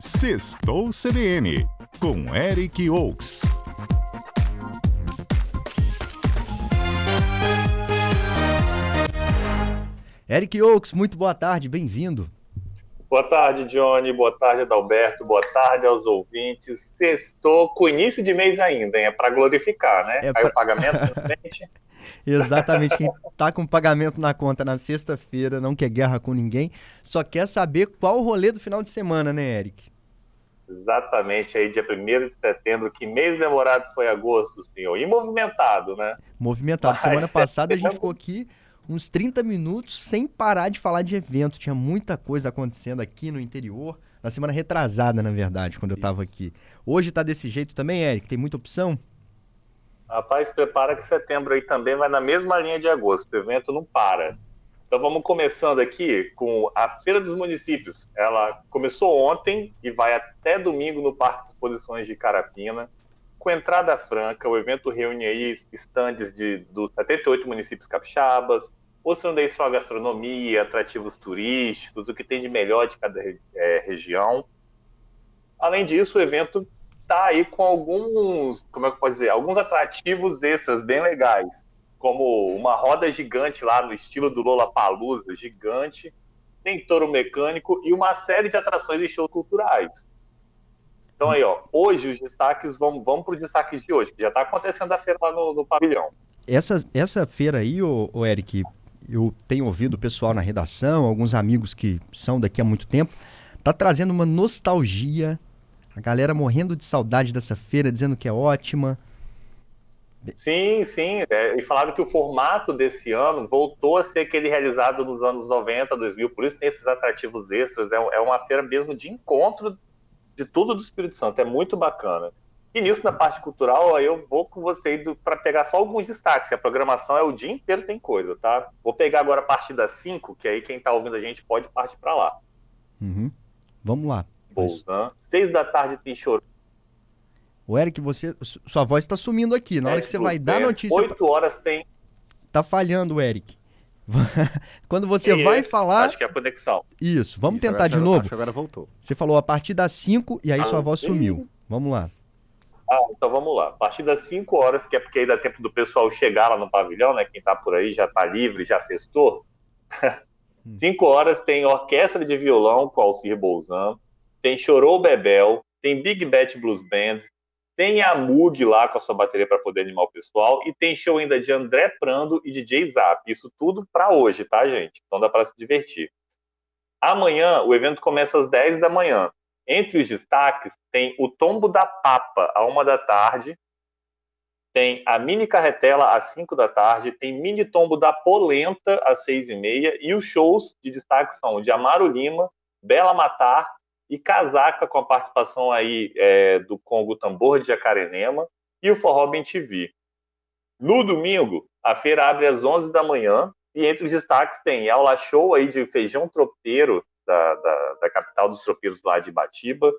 Sextou CBN, com Eric Oaks. Eric Oaks, muito boa tarde, bem-vindo. Boa tarde, Johnny. Boa tarde, Adalberto. Boa tarde aos ouvintes. Sextou com início de mês ainda, hein? É para glorificar, né? É Aí pra... o pagamento na frente. Exatamente. Quem tá com pagamento na conta na sexta-feira não quer guerra com ninguém, só quer saber qual o rolê do final de semana, né, Eric? Exatamente, aí dia 1 de setembro, que mês demorado foi agosto, senhor, e movimentado, né? Movimentado. Mas Semana passada a gente ficou aqui uns 30 minutos sem parar de falar de evento, tinha muita coisa acontecendo aqui no interior, na semana retrasada, na verdade, quando eu estava aqui. Hoje tá desse jeito também, Eric? Tem muita opção? Rapaz, prepara que setembro aí também vai na mesma linha de agosto, o evento não para. Então vamos começando aqui com a Feira dos Municípios. Ela começou ontem e vai até domingo no Parque de Exposições de Carapina. Com entrada franca, o evento reúne aí estandes de, dos 78 municípios capixabas, mostrando aí sua gastronomia, atrativos turísticos, o que tem de melhor de cada é, região. Além disso, o evento tá aí com alguns, como é que eu posso dizer, alguns atrativos extras bem legais, como uma roda gigante lá no estilo do Lola Palusa, gigante, tem touro mecânico e uma série de atrações e shows culturais. Então aí, ó, hoje os destaques, vamos, vamos para os destaques de hoje, que já está acontecendo a feira lá no, no, pavilhão. Essa, essa feira aí, ô, ô Eric, eu tenho ouvido o pessoal na redação, alguns amigos que são daqui há muito tempo, tá trazendo uma nostalgia a galera morrendo de saudade dessa feira, dizendo que é ótima. Sim, sim. É, e falaram que o formato desse ano voltou a ser aquele realizado nos anos 90, 2000, por isso tem esses atrativos extras. É, é uma feira mesmo de encontro de tudo do Espírito Santo. É muito bacana. E nisso, na parte cultural, eu vou com você para pegar só alguns destaques, que a programação é o dia inteiro tem coisa, tá? Vou pegar agora a partir das 5, que aí quem está ouvindo a gente pode partir para lá. Uhum. Vamos lá. Bolzan. Seis da tarde tem choro. O Eric, você, sua voz está sumindo aqui. Na hora que você vai dar notícia. Oito horas tem. Tá falhando, Eric. Quando você e vai falar. Acho que é a conexão. Isso, vamos Isso, tentar agora, de novo. Acho que agora voltou. Você falou a partir das 5 e aí ah, sua voz sumiu. Vamos lá. Ah, então vamos lá. A partir das 5 horas, que é porque aí dá tempo do pessoal chegar lá no pavilhão, né? Quem tá por aí já tá livre, já sextou. 5 hum. horas tem orquestra de violão com Alcir Bolzan tem Chorou Bebel, tem Big Bet Blues Band, tem a Mug lá com a sua bateria para poder animar o pessoal e tem show ainda de André Prando e DJ Zap. Isso tudo para hoje, tá, gente? Então dá para se divertir. Amanhã o evento começa às 10 da manhã. Entre os destaques tem o Tombo da Papa, à uma da tarde. Tem a Mini Carretela, às 5 da tarde. Tem Mini Tombo da Polenta, às 6 e meia. E os shows de destaque são de Amaro Lima, Bela Matar, e Casaca com a participação aí é, do Congo Tambor de Jacarenema e o Forró Bem TV. No domingo, a feira abre às 11 da manhã e entre os destaques tem aula show aí de feijão tropeiro da, da, da capital dos tropeiros lá de Batiba,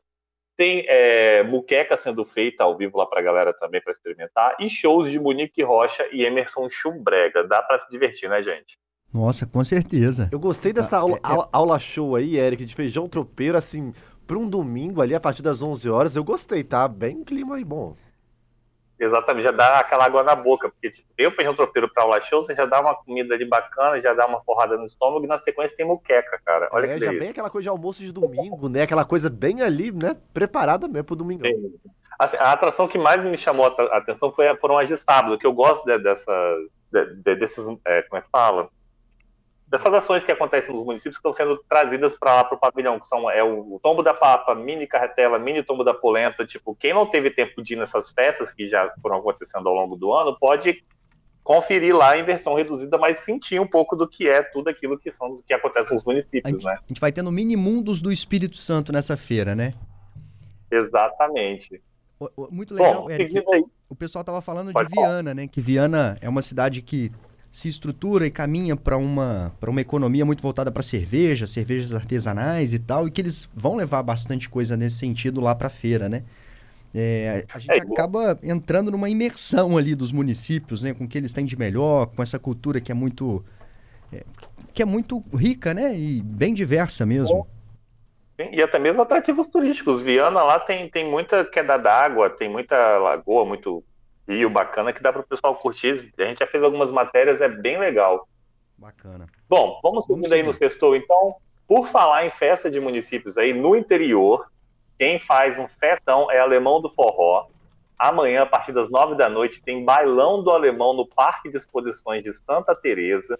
tem é, muqueca sendo feita ao vivo lá para a galera também para experimentar e shows de Monique Rocha e Emerson Chumbrega. Dá para se divertir, né, gente? Nossa, com certeza. Eu gostei dessa ah, aula, é, é... aula, show aí, Eric, de feijão tropeiro, assim, para um domingo ali, a partir das 11 horas, eu gostei, tá? Bem clima aí bom. Exatamente, já dá aquela água na boca, porque tipo, tem o feijão tropeiro para aula show, você já dá uma comida ali bacana, já dá uma forrada no estômago e na sequência tem muqueca, cara. Olha é, que já bem aquela coisa de almoço de domingo, né? Aquela coisa bem ali, né? Preparada mesmo pro domingo. Assim, a atração que mais me chamou a atenção foi, foram as de sábado, que eu gosto de, dessa, de, de, desses, é, como é que fala? Dessas ações que acontecem nos municípios que estão sendo trazidas para lá para o pavilhão, que são é o, o, tombo da papa, mini carretela, mini tombo da polenta, tipo, quem não teve tempo de ir nessas festas que já foram acontecendo ao longo do ano, pode conferir lá em versão reduzida, mas sentir um pouco do que é tudo aquilo que são que acontece nos municípios, a gente, né? A gente vai tendo mini mundos do Espírito Santo nessa feira, né? Exatamente. Muito legal, Bom, Eric. O pessoal estava falando Pode de Viana, falar. né? Que Viana é uma cidade que se estrutura e caminha para uma, uma economia muito voltada para cerveja, cervejas artesanais e tal, e que eles vão levar bastante coisa nesse sentido lá para a feira, né? É, a gente é, acaba entrando numa imersão ali dos municípios, né? Com o que eles têm de melhor, com essa cultura que é muito... É, que é muito rica, né? E bem diversa mesmo. E até mesmo atrativos turísticos. Viana lá tem, tem muita queda d'água, tem muita lagoa, muito rio bacana que dá para o pessoal curtir. A gente já fez algumas matérias, é bem legal. Bacana. Bom, vamos seguindo aí no sextou, então. Por falar em festa de municípios aí no interior, quem faz um festão é Alemão do Forró. Amanhã, a partir das nove da noite, tem bailão do Alemão no Parque de Exposições de Santa Teresa.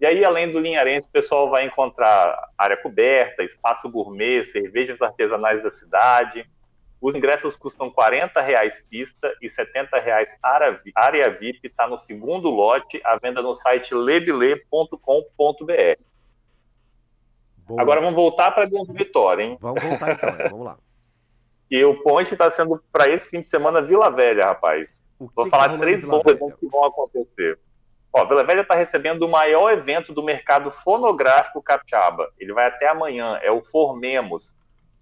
E aí, além do Linharense, o pessoal vai encontrar área coberta, espaço gourmet, cervejas artesanais da cidade. Os ingressos custam R$ reais pista e R$ reais área VIP. Está no segundo lote, à venda no site lebile.com.br. Agora vamos voltar para Grande Vitória, hein? Vamos voltar então, vamos lá. E o ponte está sendo para esse fim de semana Vila Velha, rapaz. Vou que falar que três bons eventos que vão acontecer. Ó, Vila Velha está recebendo o maior evento do mercado fonográfico capixaba. Ele vai até amanhã, é o Formemos.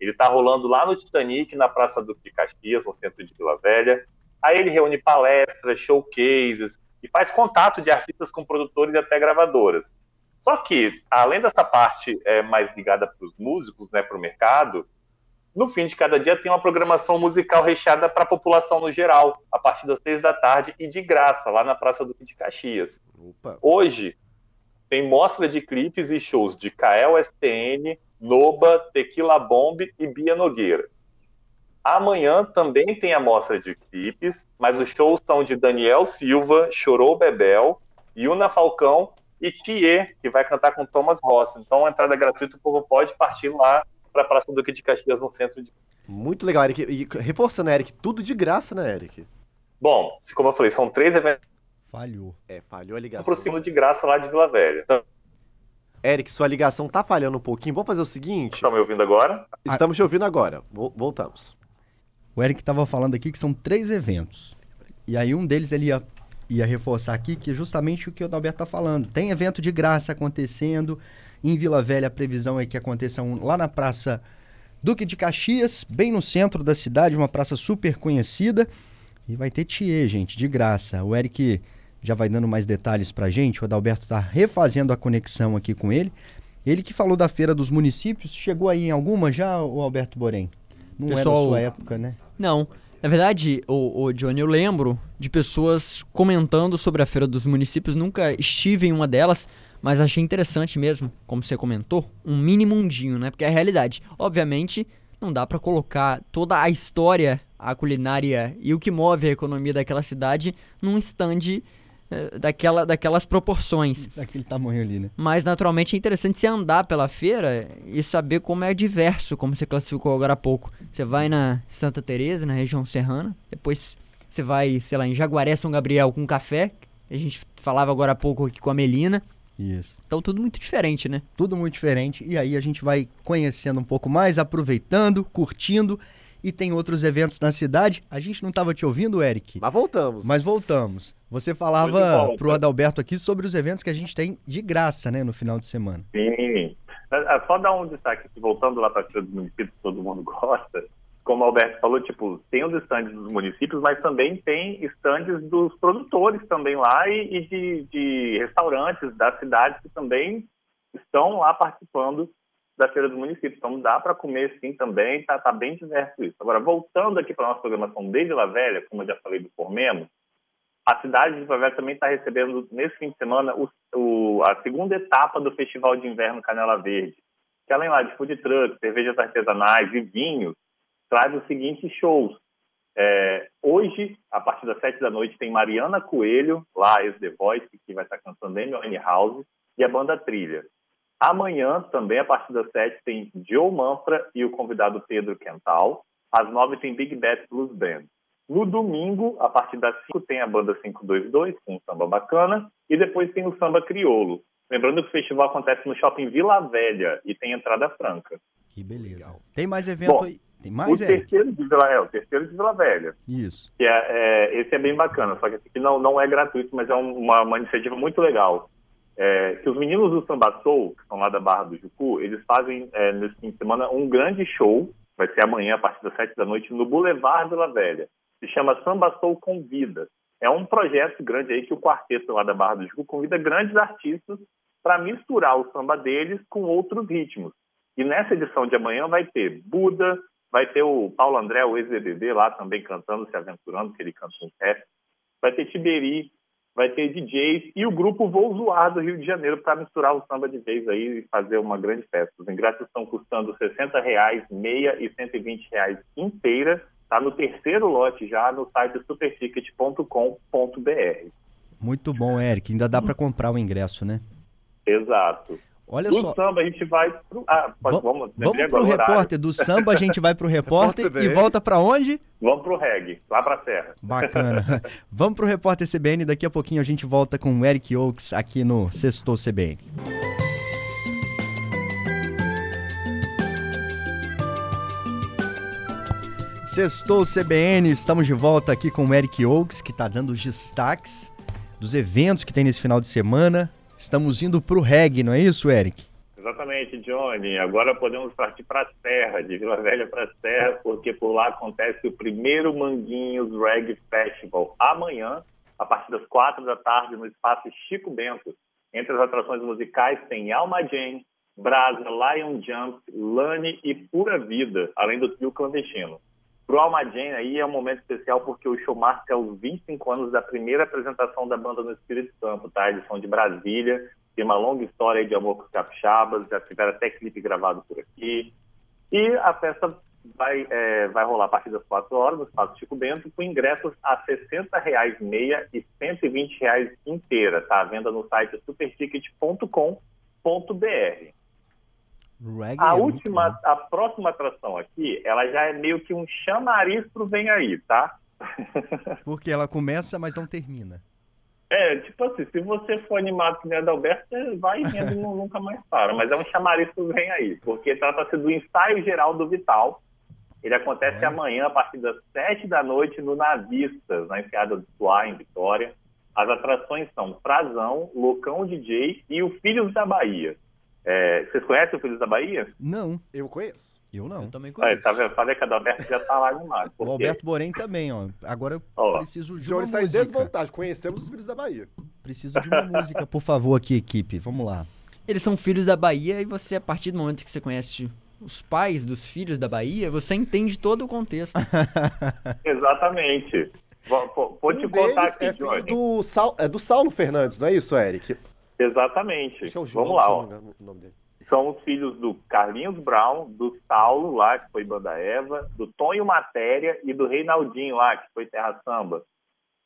Ele está rolando lá no Titanic, na Praça Duque de Caxias, no centro de Vila Velha. Aí ele reúne palestras, showcases e faz contato de artistas com produtores e até gravadoras. Só que, além dessa parte é, mais ligada para os músicos, né, para o mercado, no fim de cada dia tem uma programação musical recheada para a população no geral, a partir das seis da tarde e de graça, lá na Praça do de Caxias. Opa. Hoje tem mostra de clipes e shows de Kael STN, Noba, Tequila Bomb e Bia Nogueira. Amanhã também tem a mostra de clipes, mas os shows são de Daniel Silva, Chorou Bebel, Yuna Falcão e Thier, que vai cantar com Thomas Ross. Então, a entrada é gratuita, o povo pode partir lá para a Praça Duque de Caxias, no centro de. Muito legal, Eric. E reforçando, Eric, tudo de graça, né, Eric? Bom, como eu falei, são três eventos. Falhou. É, falhou a ligação. Aproximo de graça lá de Vila Velha. Eric, sua ligação tá falhando um pouquinho. Vamos fazer o seguinte. Estão me ouvindo agora? Estamos te ouvindo agora. Voltamos. O Eric estava falando aqui que são três eventos. E aí um deles ele ia, ia reforçar aqui que é justamente o que o Adalberto está falando. Tem evento de graça acontecendo. Em Vila Velha, a previsão é que aconteça um, lá na Praça Duque de Caxias, bem no centro da cidade, uma praça super conhecida. E vai ter Thier, gente, de graça. O Eric já vai dando mais detalhes pra gente. O Adalberto está refazendo a conexão aqui com ele. Ele que falou da Feira dos Municípios, chegou aí em alguma já, o Alberto Borém? Não Pessoal, é da sua época, né? Não. Na verdade, o, o Johnny, eu lembro de pessoas comentando sobre a Feira dos Municípios. Nunca estive em uma delas, mas achei interessante mesmo, como você comentou, um mini mundinho, né? Porque é a realidade. Obviamente, não dá para colocar toda a história, a culinária e o que move a economia daquela cidade num stand daquela, daquelas proporções. Daquele tamanho ali, né? Mas naturalmente é interessante você andar pela feira e saber como é diverso, como você classificou agora há pouco. Você vai na Santa Teresa, na região serrana, depois você vai, sei lá, em Jaguaré São Gabriel com café, a gente falava agora há pouco aqui com a Melina. Isso. Então tudo muito diferente, né? Tudo muito diferente. E aí a gente vai conhecendo um pouco mais, aproveitando, curtindo. E tem outros eventos na cidade. A gente não estava te ouvindo, Eric. Mas voltamos. Mas voltamos. Você falava para o Adalberto aqui sobre os eventos que a gente tem de graça, né, no final de semana. Sim. É, é só dar um destaque aqui, voltando lá para a dos municípios que todo mundo gosta como o Alberto falou, tipo, tem os estandes dos municípios, mas também tem estandes dos produtores também lá e, e de, de, restaurantes das cidades que também estão lá participando da Feira dos Municípios. Então dá para comer sim também, tá, tá bem diverso isso. Agora, voltando aqui para a nossa programação de Vila Velha, como eu já falei do Formemos, a cidade de Vila Velha também está recebendo, nesse fim de semana, o, o, a segunda etapa do Festival de Inverno Canela Verde, que além lá de food truck, cervejas artesanais e vinhos, traz os seguintes shows. É, hoje, a partir das sete da noite, tem Mariana Coelho, lá ex The Voice, que vai estar cantando Amy House, e a banda Trilha. Amanhã, também, a partir das sete, tem Joe Manfra e o convidado Pedro Quental. Às nove tem Big Bad Blues Band. No domingo, a partir das cinco, tem a banda 522, com um samba bacana, e depois tem o samba criolo. Lembrando que o festival acontece no shopping Vila Velha e tem entrada franca. Que beleza. Tem mais evento Bom, aí? Tem mais, o terceiro de Vila, é, o terceiro de Vila Velha. Isso. Que é, é, esse é bem bacana, só que esse aqui não, não é gratuito, mas é uma, uma iniciativa muito legal. É, que os meninos do Samba Soul, que são lá da Barra do Jucu, eles fazem é, nesse fim de semana um grande show, vai ser amanhã a partir das sete da noite, no Boulevard Vila Velha. Se chama Samba Soul Convida. É um projeto grande aí que o quarteto lá da Barra do Jucu convida grandes artistas para misturar o samba deles com outros ritmos. E nessa edição de amanhã vai ter Buda, vai ter o Paulo André, o ex-BBB, lá também cantando, se aventurando, que ele canta um rap. Vai ter Tiberi, vai ter DJs e o grupo Vou Zoar do Rio de Janeiro para misturar o samba de vez aí e fazer uma grande festa. Os ingressos estão custando 60 reais, meia e 120 reais inteira. Está no terceiro lote já no site superticket.com.br. Muito bom, Eric. Ainda dá para comprar o ingresso, né? Exato. Olha do só. samba a gente vai pro. Ah, pode, vamos vamos pro repórter. Do samba a gente vai pro repórter e volta para onde? Vamos pro reggae, lá pra serra. Bacana. vamos pro repórter CBN. Daqui a pouquinho a gente volta com o Eric Oaks aqui no Sextou CBN. Sextou CBN, estamos de volta aqui com o Eric Oaks, que está dando os destaques dos eventos que tem nesse final de semana. Estamos indo para o reggae, não é isso, Eric? Exatamente, Johnny. Agora podemos partir para a Serra, de Vila Velha para a Serra, porque por lá acontece o primeiro Manguinhos Reggae Festival. Amanhã, a partir das quatro da tarde, no espaço Chico Bento. Entre as atrações musicais tem Alma Jane, Brasa, Lion Jump, Lani e Pura Vida, além do trio clandestino. Para o Alma Jane aí é um momento especial porque o show marca os 25 anos da primeira apresentação da banda no Espírito Santo, tá? Eles são de Brasília, tem uma longa história de amor com os capixabas, já tiveram até clipe gravado por aqui. E a festa vai, é, vai rolar a partir das 4 horas no Espaço Chico Bento, com ingressos a R$ 60,00 meia e R$ 120,00 inteira, tá? Venda no site superticket.com.br. Reggae A é última, a próxima atração aqui, ela já é meio que um chamariz pro Vem Aí, tá? Porque ela começa, mas não termina. É, tipo assim, se você for animado que nem Adalberto, você vai e não- nunca mais para. Mas é um chamariz pro Vem Aí, porque trata-se do ensaio geral do Vital. Ele acontece Olha. amanhã, a partir das sete da noite, no Navistas, na enfiada do Suá, em Vitória. As atrações são Frazão, Loucão DJ e o Filhos da Bahia. É, vocês conhecem o Filhos da Bahia? Não, Eu conheço. eu não. Eu também Aí, conheço. tá vendo? Falei que a Adalberto já tá lá animado. O Por quê? Alberto Borém também, ó. Agora eu Ó, preciso de Johnny uma está em música. desvantagem. Conhecemos os filhos da Bahia. Preciso de uma música, por favor, aqui, equipe. Vamos lá. Eles são filhos da Bahia e você, a partir do momento que você conhece os pais dos filhos da Bahia, você entende todo o contexto. Exatamente. Vou, vou- vou te um contar deles aqui, é filho do, Sal, é do Saulo Fernandes, não é isso, Eric? Exatamente. É o João, Vamos lá, ó. o nome dele. São os filhos do Carlinhos Brown, do Saulo lá, que foi Banda Eva, do Tonho Matéria e do Reinaldinho lá, que foi Terra Samba.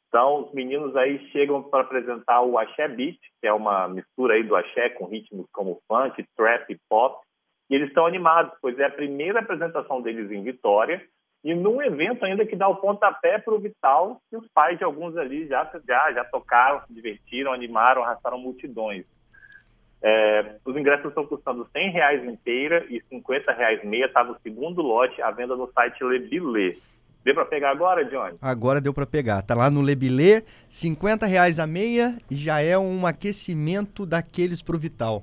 Então, os meninos aí chegam para apresentar o Axé Beat, que é uma mistura aí do axé com ritmos como funk, trap e pop. E eles estão animados, pois é a primeira apresentação deles em Vitória e num evento ainda que dá o pontapé para o Vital, que os pais de alguns ali já, já, já tocaram, se divertiram, animaram, arrastaram multidões. É, os ingressos estão custando 100 reais inteira e 50 reais meia, está no segundo lote, à venda no site Lebilê. Deu para pegar agora, Johnny? Agora deu pra pegar. Tá lá no Lebilê, 50 reais a meia já é um aquecimento daqueles pro Vital.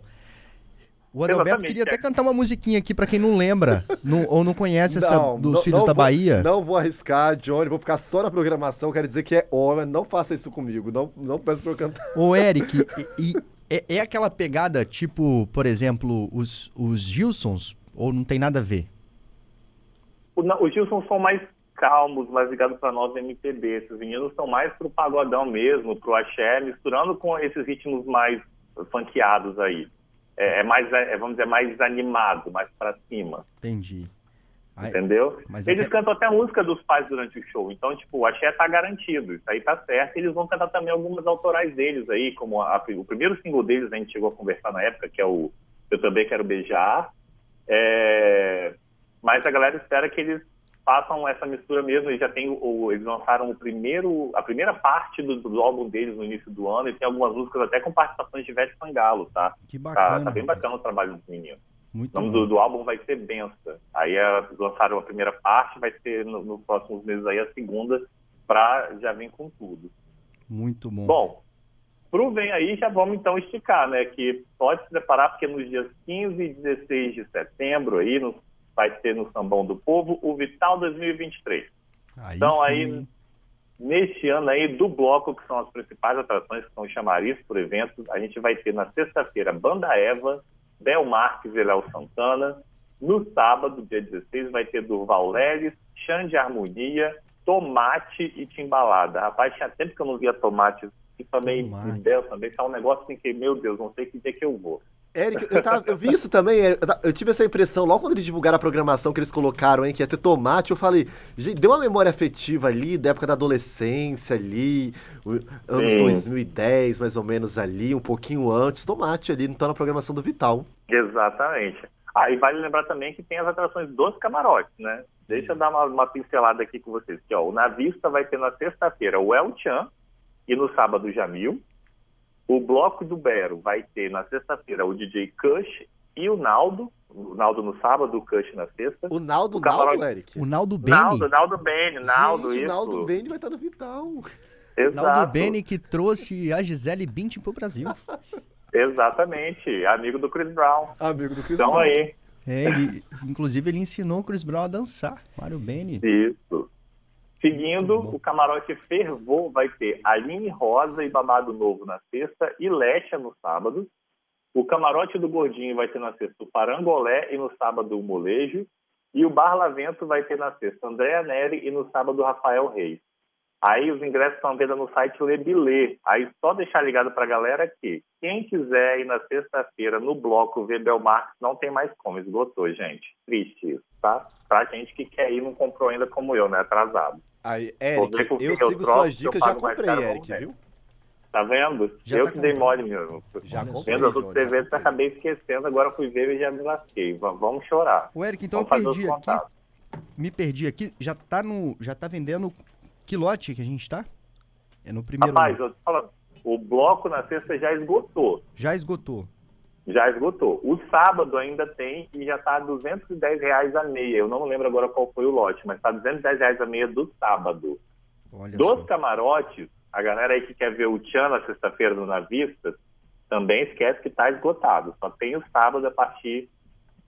O Adalberto queria até é. cantar uma musiquinha aqui pra quem não lembra não- ou não conhece essa Não, dos não- Filhos não da vou- Bahia. Não vou arriscar, Johnny. Vou ficar só na programação. Quero dizer que é homem. Não faça isso comigo. Não, não peço pra eu cantar. Ô, Eric, e, e é, é aquela pegada tipo, por exemplo, os, os Gilsons? Ou não tem nada a ver? O, não, os Gilson são mais calmos, mais ligados para nós MPB. Esses meninos são mais pro pagodão mesmo, pro axé, misturando com esses ritmos mais funkeados aí. É, é mais, é, vamos dizer, mais animado, mais para cima. Entendi. Entendeu? mas Eles é que- cantam até a música dos pais durante o show. Então, tipo, o axé tá garantido. Isso aí tá certo. Eles vão cantar também algumas autorais deles aí, como a- o primeiro single deles, a gente chegou a conversar na época, que é o Eu Também Quero Beijar. É, Mas a galera espera que eles façam essa mistura mesmo. Eles já tem o- eles lançaram o primeiro, a primeira parte do, do álbum deles no início do ano e tem algumas músicas até com participações de Ivete Sangalo, tá? Que Tá, bacana. tá bem rapaz. bacana o trabalho dos meninos. Muito O nome do, do álbum vai ser Bença. Aí é, lançaram a primeira parte, vai ser no- nos próximos meses aí a segunda, pra já vir com tudo. Muito bom. Bom, pro Vem Aí já vamos então esticar, né? Que pode se preparar, porque nos dias 15 e 16 de setembro aí no- vai ter no Sambão do Povo o Vital 2023. Aí então, sim. aí- Neste ano aí do bloco, que são as principais atrações, que são chamariz por evento, a gente vai ter na sexta-feira Banda Eva, Bel Marques e Léo Santana, No sábado, dia 16, vai ter Durval Leles, Xande Harmonia, Tomate e Timbalada. Rapaz, tinha tempo que eu não via Tomate. E também, Bel, também tá um negócio assim que, meu Deus, não sei que dia que eu vou. Eric, eu, tava, eu, vi isso também, eu tive essa impressão logo quando eles divulgaram a programação que eles colocaram, hein, que ia ter tomate, eu falei, gente, deu uma memória afetiva ali, da época da adolescência ali, anos Sim. 2010, mais ou menos ali, um pouquinho antes, tomate ali, então na programação do Vital. Exatamente. Ah, e vale lembrar também que tem as atrações dos camarotes, né? Deixa eu dar uma, uma pincelada aqui com vocês. Que, ó, o Navista vai ter na sexta-feira o El Chan e no sábado o Jamil. O Bloco do Bero vai ter na sexta-feira o DJ Kush e o Naldo. O Naldo no sábado, o Kush na sexta. O Naldo, o camarote... Naldo, Eric? O Naldo Beni? Naldo, Naldo Beni, Naldo, Gente, isso. O Naldo Beni vai estar no Vital. Exato. Naldo Beni que trouxe a Gisele Bündchen pro Brasil. Exatamente, amigo do Chris Brown. Amigo do Chris então, Brown. aí. É, ele, inclusive ele ensinou o Chris Brown a dançar, Mário Beni. Isso. Seguindo, o camarote Fervor vai ter Aline Rosa e Babado Novo na sexta e Lecha no sábado. O camarote do Gordinho vai ter na sexta o Parangolé e no sábado o Molejo. E o Bar Lavento vai ter na sexta Andréa Neri e no sábado Rafael Reis. Aí os ingressos estão à venda no site Lebilê. Aí só deixar ligado para a galera que quem quiser ir na sexta-feira no bloco ver Belmarx não tem mais como, esgotou, gente. Triste isso, tá? Pra gente que quer ir não comprou ainda como eu, né? Atrasado. Aí, Eric, eu, eu sigo suas dicas, já comprei, Eric, viu? Tá vendo? Já eu tá que dei mole mesmo. Já comprei. Vendo outras TVs, eu acabei esquecendo, agora fui ver e já me lasquei. Vamos chorar. O Eric, então Vamos eu perdi aqui. Me perdi aqui. Já tá, no, já tá vendendo que lote que a gente tá? É no primeiro. Rapaz, eu tô falando, o bloco na sexta já esgotou. Já esgotou. Já esgotou. O sábado ainda tem e já está 210 reais a meia. Eu não lembro agora qual foi o lote, mas está 210 reais a meia do sábado. Olha Dos só. camarotes, a galera aí que quer ver o Tchan na sexta-feira no Navistas, também esquece que está esgotado. Só tem o sábado a partir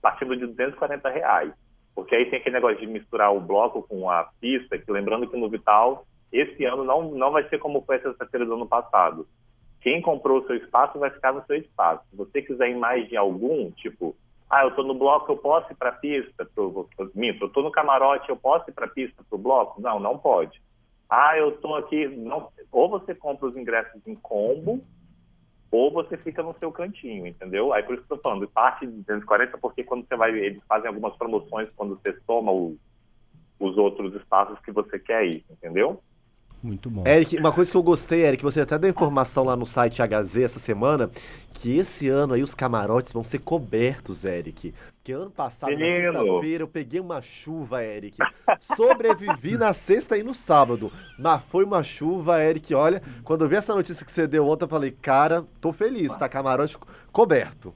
partindo de 240 reais. Porque aí tem aquele negócio de misturar o bloco com a pista, que lembrando que no Vital, esse ano não, não vai ser como foi a sexta-feira do ano passado quem comprou o seu espaço vai ficar no seu espaço. Se você quiser ir mais de algum, tipo, ah, eu estou no bloco, eu posso ir para a pista, pro, minto, eu estou no camarote, eu posso ir para a pista, para o bloco? Não, não pode. Ah, eu estou aqui, não, ou você compra os ingressos em combo, ou você fica no seu cantinho, entendeu? Aí por isso que eu estou falando, parte de 240, porque quando você vai, eles fazem algumas promoções quando você toma os, os outros espaços que você quer ir, entendeu? Muito bom. Eric, uma coisa que eu gostei, Eric, você até deu informação lá no site HZ essa semana, que esse ano aí os camarotes vão ser cobertos, Eric. Que ano passado, Menino. na sexta-feira, eu peguei uma chuva, Eric. Sobrevivi na sexta e no sábado. Mas foi uma chuva, Eric. Olha, quando eu vi essa notícia que você deu ontem, eu falei, cara, tô feliz, tá? Camarote coberto.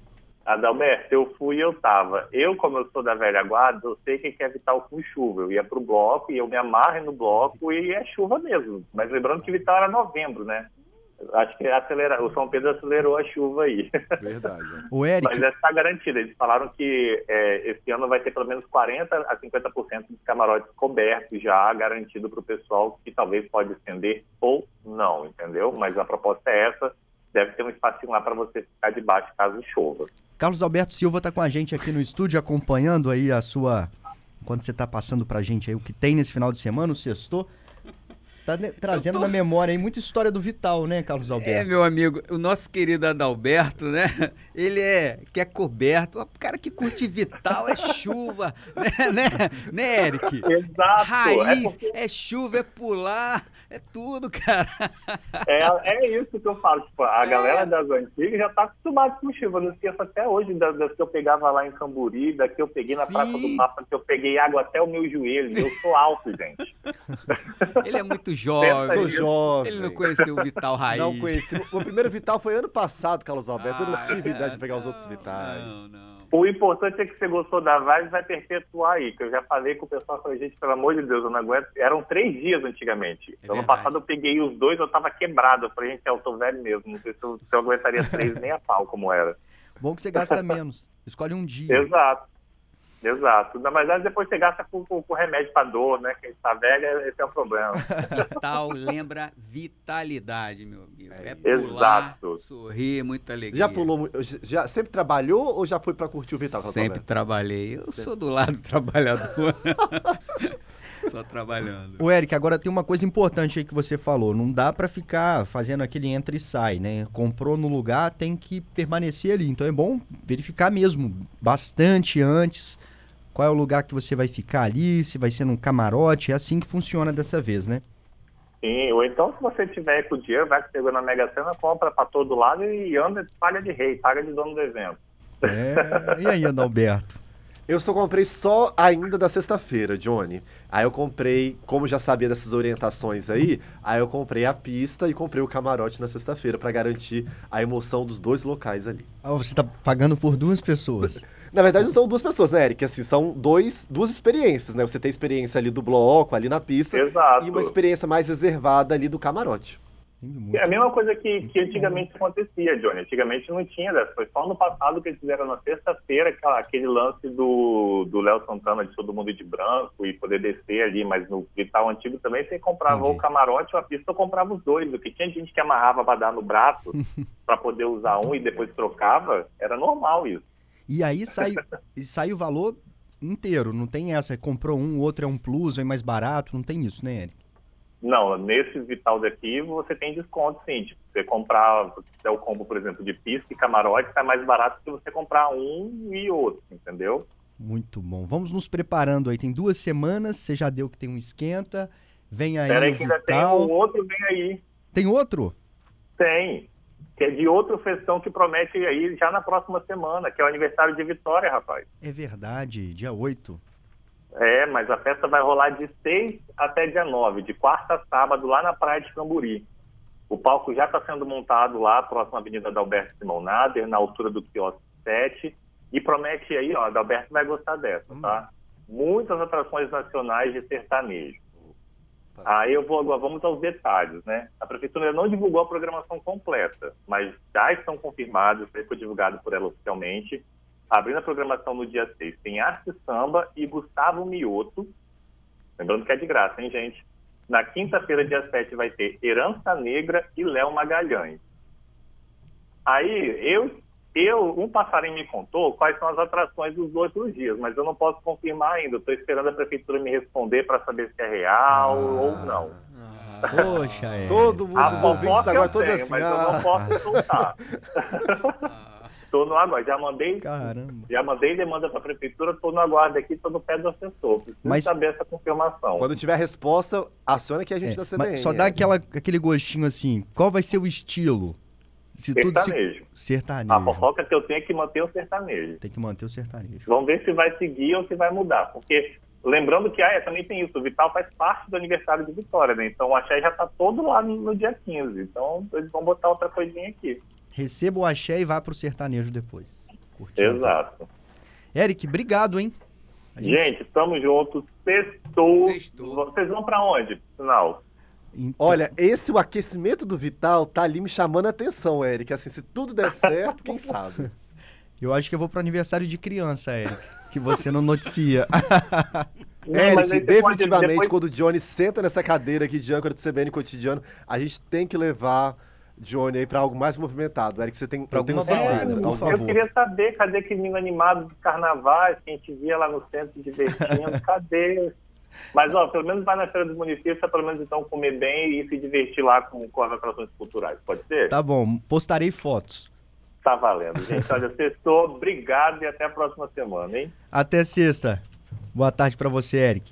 Adalberto, eu fui e eu tava. Eu, como eu sou da velha guarda, eu sei que é Vital com chuva. Eu ia pro bloco e eu me amarro no bloco e é chuva mesmo. Mas lembrando que Vital era novembro, né? Acho que acelera... o São Pedro acelerou a chuva aí. Verdade. o Eric... Mas essa está garantida. Eles falaram que é, esse ano vai ter pelo menos 40% a 50% de camarotes cobertos já garantido para o pessoal, que talvez pode estender ou não, entendeu? Mas a proposta é essa. Deve ter um espacinho lá para você ficar debaixo caso chova. Carlos Alberto Silva está com a gente aqui no estúdio, acompanhando aí a sua. Quando você está passando para a gente aí o que tem nesse final de semana, o sexto. Tá trazendo tô... na memória aí muita história do Vital, né, Carlos Alberto? É, meu amigo, o nosso querido Adalberto, né? Ele é que é coberto. O cara que curte Vital é chuva, né, né, né Eric? Exato. Raiz, é, porque... é chuva, é pular, é tudo, cara. É, é isso que eu falo. Tipo, a é. galera das antigas já tá acostumada com chuva. Eu não esqueço até hoje das, das, que eu pegava lá em Camburi, da que eu peguei na Sim. Praça do Papa, que eu peguei água até o meu joelho. Eu sou alto, gente. Ele é muito jovem. Sou jovem. Ele não conheceu o Vital Raiz. Não conheci. O primeiro Vital foi ano passado, Carlos Alberto. Ah, eu não tive ideia de pegar os outros Vitais. Não, não. O importante é que você gostou da vibe vai perpetuar aí, que eu já falei com o pessoal, falei, gente, pelo amor de Deus, eu não aguento. Eram três dias antigamente. É ano passado eu peguei os dois, eu tava quebrado. Eu falei, gente, eu tô velho mesmo, não sei se eu, se eu aguentaria três nem a pau como era. Bom que você gasta menos. Escolhe um dia. Exato. Exato. Na verdade, depois você gasta com, com, com remédio para dor, né? Quem está velha, esse é o problema. Vital lembra vitalidade, meu amigo. É, pular, Exato. sorrir, muita alegria. Já pulou, já sempre trabalhou ou já foi para curtir o Vital? Sempre trabalhei. Eu sempre. sou do lado trabalhador. Só trabalhando. O Eric, agora tem uma coisa importante aí que você falou. Não dá para ficar fazendo aquele entra e sai, né? Comprou no lugar, tem que permanecer ali. Então é bom verificar mesmo bastante antes qual é o lugar que você vai ficar ali, se vai ser num camarote. É assim que funciona dessa vez, né? Sim, ou então se você tiver com o dinheiro, vai que pegou na Mega Sena, compra para todo lado e anda, paga de rei, paga de dono do evento. É, e aí, Adalberto? Eu só comprei só ainda da sexta-feira, Johnny. Aí eu comprei, como já sabia dessas orientações aí, aí eu comprei a pista e comprei o camarote na sexta-feira para garantir a emoção dos dois locais ali. Ah, você tá pagando por duas pessoas. na verdade não são duas pessoas, né, Eric? Assim, são dois, duas experiências, né? Você tem a experiência ali do bloco, ali na pista, Exato. e uma experiência mais reservada ali do camarote. É a mesma coisa que, que antigamente acontecia, Johnny. Antigamente não tinha dessa. Foi só no passado que eles fizeram na sexta-feira aquele lance do Léo Santana de todo mundo de branco e poder descer ali. Mas no Vital antigo também você comprava Entendi. o camarote ou a pista, ou comprava os dois. Porque tinha gente que amarrava para dar no braço para poder usar um e depois trocava. Era normal isso. E aí sai, sai o valor inteiro. Não tem essa. Comprou um, o outro é um plus, vem mais barato. Não tem isso, né, Eric? Não, nesses Vital daqui você tem desconto sim. Tipo, você comprar é o combo, por exemplo, de pista e camarote, sai mais barato que você comprar um e outro, entendeu? Muito bom. Vamos nos preparando aí. Tem duas semanas, você já deu que tem um esquenta. Vem aí. Peraí que ainda tem um outro, vem aí. Tem outro? Tem. Que é de outro festão que promete aí já na próxima semana, que é o aniversário de Vitória, rapaz. É verdade, dia 8. É, mas a festa vai rolar de 6 até dia 9, de quarta a sábado, lá na Praia de Camburi. O palco já está sendo montado lá, próximo à Avenida da Alberto Simão Nader, na altura do quiosque 7, e promete aí, ó, a Alberto vai gostar dessa, hum. tá? Muitas atrações nacionais de sertanejo. Tá. Aí eu vou agora, vamos aos detalhes, né? A prefeitura não divulgou a programação completa, mas já estão confirmados, foi divulgado por ela oficialmente, abrindo a programação no dia 6, tem Arte Samba e Gustavo Mioto. Lembrando que é de graça, hein, gente? Na quinta-feira, dia 7, vai ter Herança Negra e Léo Magalhães. Aí, eu, eu, um passarinho me contou quais são as atrações dos outros dias, mas eu não posso confirmar ainda. Estou esperando a prefeitura me responder para saber se é real ah, ou não. Ah, poxa, é. Todo mundo, a os ouvintes agora todos assim. Mas ah. eu não posso soltar. Ah. Estou no aguardo. Já mandei, Caramba. já mandei demanda para a prefeitura, estou no aguardo aqui, estou no pé do assessor. Preciso mas, saber essa confirmação. Quando tiver a resposta, aciona que a gente é, da CBN. só dá aquela, aquele gostinho assim, qual vai ser o estilo? Se sertanejo. Se... Sertanejo. A fofoca que eu tenho é que manter o sertanejo. Tem que manter o sertanejo. Vamos ver se vai seguir ou se vai mudar. Porque, lembrando que ah, também tem isso, o Vital faz parte do aniversário de Vitória, né? Então o Axé já está todo lá no, no dia 15. Então eles vão botar outra coisinha aqui receba o axé e vá pro sertanejo depois. Curtir Exato. Eric, obrigado, hein? Gente, gente, estamos juntos. Sextou. Sextou. Vocês vão para onde, sinal? Então... Olha, esse o aquecimento do Vital tá ali me chamando a atenção, Eric. Assim, se tudo der certo, quem sabe? Eu acho que eu vou pro aniversário de criança, Eric, que você não noticia. Não, Eric, definitivamente, depois... quando o Johnny senta nessa cadeira aqui de âncora do CBN cotidiano, a gente tem que levar Johnny aí para algo mais movimentado. Eric, você tem para alguma certeza, é, por. Eu queria saber, cadê aquele menino animado dos carnavais que a gente via lá no centro divertindo? cadê? Mas, ó, pelo menos vai na Feira dos Municípios, pelo menos então comer bem e se divertir lá com, com as atrações culturais, pode ser? Tá bom, postarei fotos. Tá valendo, gente. Olha, sextou, obrigado e até a próxima semana, hein? Até sexta. Boa tarde para você, Eric.